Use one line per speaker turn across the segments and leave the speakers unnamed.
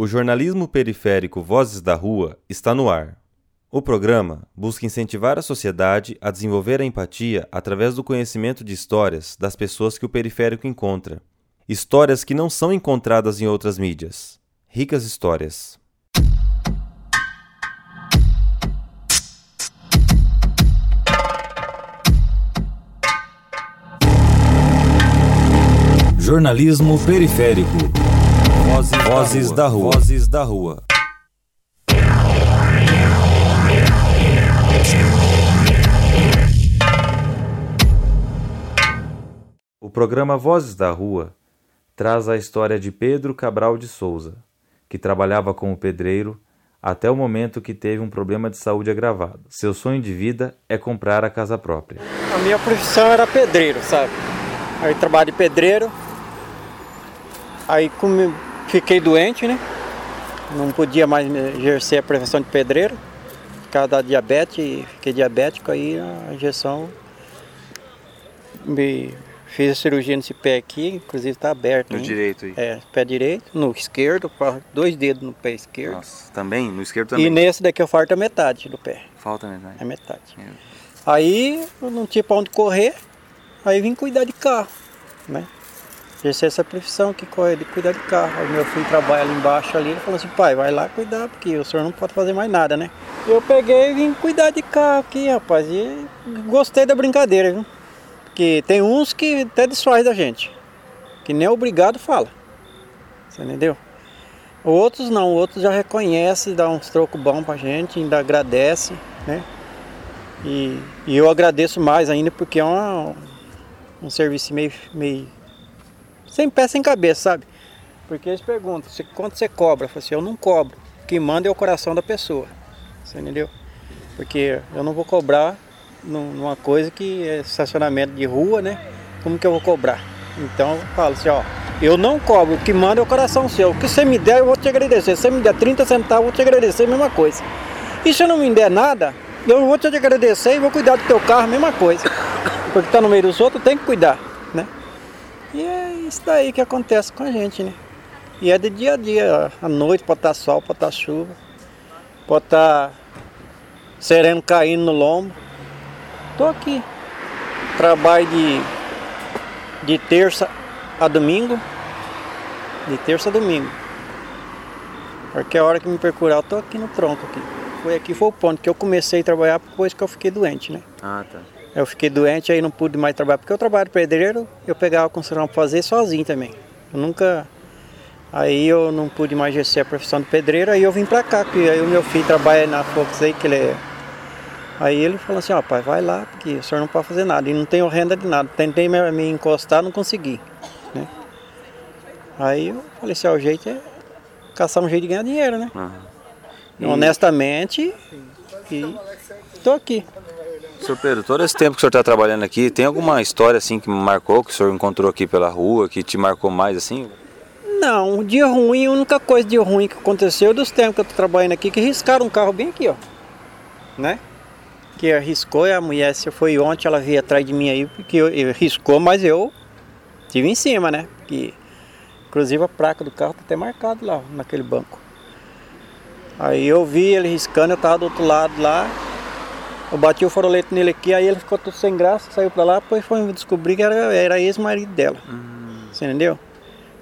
O jornalismo periférico Vozes da Rua está no ar. O programa busca incentivar a sociedade a desenvolver a empatia através do conhecimento de histórias das pessoas que o periférico encontra. Histórias que não são encontradas em outras mídias. Ricas histórias. Jornalismo periférico. Vozes, Vozes da, rua. da Rua. Vozes da Rua. O programa Vozes da Rua traz a história de Pedro Cabral de Souza, que trabalhava como pedreiro até o momento que teve um problema de saúde agravado. Seu sonho de vida é comprar a casa própria.
A minha profissão era pedreiro, sabe? Aí trabalho de pedreiro, Aí fiquei doente, né? Não podia mais exercer a profissão de pedreiro, por causa da diabetes, fiquei diabético, aí a injeção me fiz a cirurgia nesse pé aqui, inclusive está aberto.
No hein? direito aí?
É, pé direito, no esquerdo, dois dedos no pé esquerdo.
Nossa, também? No esquerdo também?
E nesse daqui eu falta metade do pé.
Falta metade?
É metade. Aí eu não tinha para onde correr, aí vim cuidar de carro, né? Exercer essa profissão que corre de cuidar de carro. O meu filho trabalha ali embaixo ali, ele falou assim, pai, vai lá cuidar, porque o senhor não pode fazer mais nada, né? Eu peguei e vim cuidar de carro aqui, rapaz, e gostei da brincadeira, viu? Porque tem uns que até desfaz da gente, que nem obrigado fala. Você entendeu? Outros não, outros já reconhecem, dá uns trocos bons pra gente, ainda agradece, né? E, e eu agradeço mais ainda porque é uma, um serviço meio, meio sem pé, sem cabeça, sabe? Porque eles perguntam, quanto você cobra? Eu falo assim, eu não cobro. Que manda é o coração da pessoa. Você entendeu? Porque eu não vou cobrar numa coisa que é estacionamento de rua, né? Como que eu vou cobrar? Então eu falo assim, ó, eu não cobro, o que manda é o coração seu. O que você me der, eu vou te agradecer. Se você me der 30 centavos, eu vou te agradecer, mesma coisa. E se eu não me der nada, eu vou te agradecer e vou cuidar do teu carro, mesma coisa. Porque tá no meio dos outros, tem que cuidar, né? E é isso daí que acontece com a gente, né? E é de dia a dia, à noite pode estar sol, pode estar chuva, pode estar sereno caindo no lombo. Tô aqui. Trabalho de, de terça a domingo. De terça a domingo. Porque a hora que me procurar, eu tô aqui no tronco aqui. Foi aqui foi o ponto que eu comecei a trabalhar depois que eu fiquei doente, né?
Ah, tá.
Eu fiquei doente, aí não pude mais trabalhar, porque eu trabalho pedreiro, eu pegava a construção para fazer sozinho também. Eu nunca. Aí eu não pude mais exercer a profissão de pedreiro, aí eu vim para cá, porque aí o meu filho trabalha na Fox aí, que ele é. Aí ele falou assim, ó, pai, vai lá, porque o senhor não pode fazer nada, e não tenho renda de nada. Tentei me, me encostar, não consegui. Né? Aí eu falei assim, ó, o jeito é caçar um jeito de ganhar dinheiro, né? Uhum. E... Honestamente, e estou aqui.
Senhor Pedro, todo esse tempo que o senhor está trabalhando aqui, tem alguma história assim que marcou, que o senhor encontrou aqui pela rua, que te marcou mais assim?
Não, dia ruim, a única coisa de ruim que aconteceu dos tempos que eu estou trabalhando aqui, que riscaram um carro bem aqui, ó. Né? Que arriscou e a mulher, se foi ontem, ela veio atrás de mim aí, porque eu, eu riscou, mas eu tive em cima, né? Porque, inclusive a placa do carro tá até marcado lá, naquele banco. Aí eu vi ele riscando, eu tava do outro lado lá, eu bati o farolete nele aqui, aí ele ficou todo sem graça, saiu pra lá, depois foi descobrir que era, era ex-marido dela. Uhum. Você entendeu?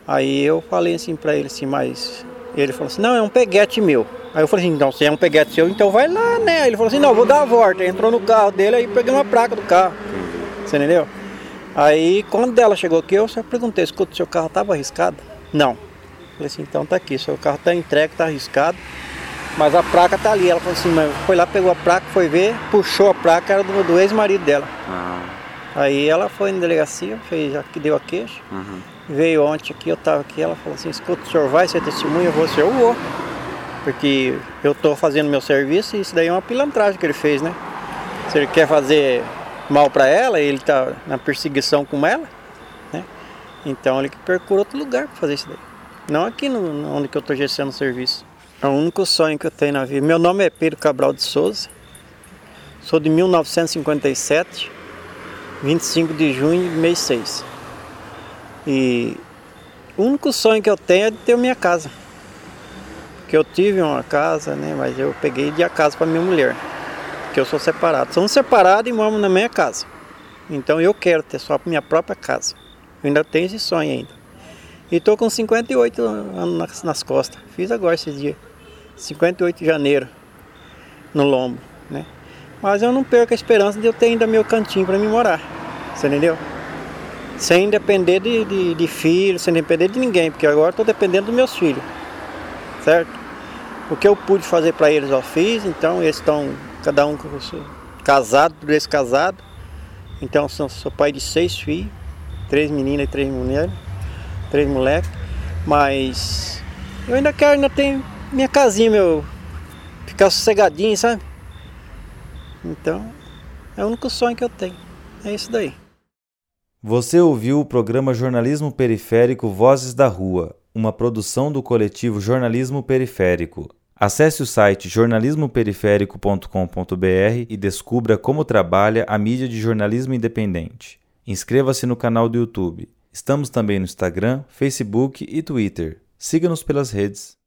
Aí eu falei assim pra ele assim, mas. Ele falou assim, não, é um peguete meu. Aí eu falei assim, então se é um peguete seu, então vai lá, né? Aí ele falou assim, não, vou dar a volta. Entrou no carro dele, aí peguei uma placa do carro. Você entendeu? Aí quando ela chegou aqui, eu só perguntei, escuta, seu carro estava arriscado? Não. Falei assim, então tá aqui, seu carro tá entregue, tá arriscado. Mas a placa tá ali. Ela falou assim, foi lá, pegou a placa, foi ver, puxou a placa, era do, do ex-marido dela. Ah. Aí ela foi na delegacia, fez, deu a queixa. Uhum. Veio ontem aqui, eu tava aqui, ela falou assim, escuta, o senhor vai ser testemunha? Eu vou ser, eu vou. Porque eu tô fazendo meu serviço e isso daí é uma pilantragem que ele fez, né? Se ele quer fazer mal para ela, ele tá na perseguição com ela, né? Então ele que percura outro lugar para fazer isso daí. Não aqui no, onde que eu tô exercendo o serviço. É o único sonho que eu tenho na vida. Meu nome é Pedro Cabral de Souza. Sou de 1957, 25 de junho de mês 6. E o único sonho que eu tenho é de ter minha casa. que eu tive uma casa, né? Mas eu peguei de a casa para minha mulher, que eu sou separado. Somos separados e moramos na minha casa. Então eu quero ter só minha própria casa. Eu ainda tenho esse sonho ainda. E tô com 58 anos nas costas. Fiz agora esses dias. 58 de janeiro no lombo, né? Mas eu não perco a esperança de eu ter ainda meu cantinho para me morar. Você entendeu? Sem depender de, de, de filhos, sem depender de ninguém, porque agora estou dependendo dos meus filhos. Certo? O que eu pude fazer para eles eu fiz, então eles estão, cada um casado, dois casados. Então sou, sou pai de seis filhos, três meninas e três mulheres, três moleques. Mas eu ainda quero, ainda tenho minha casinha, meu. Ficar sossegadinho, sabe? Então, é o único sonho que eu tenho. É isso daí.
Você ouviu o programa Jornalismo Periférico Vozes da Rua, uma produção do coletivo Jornalismo Periférico. Acesse o site jornalismoperiférico.com.br e descubra como trabalha a mídia de jornalismo independente. Inscreva-se no canal do YouTube. Estamos também no Instagram, Facebook e Twitter. Siga-nos pelas redes.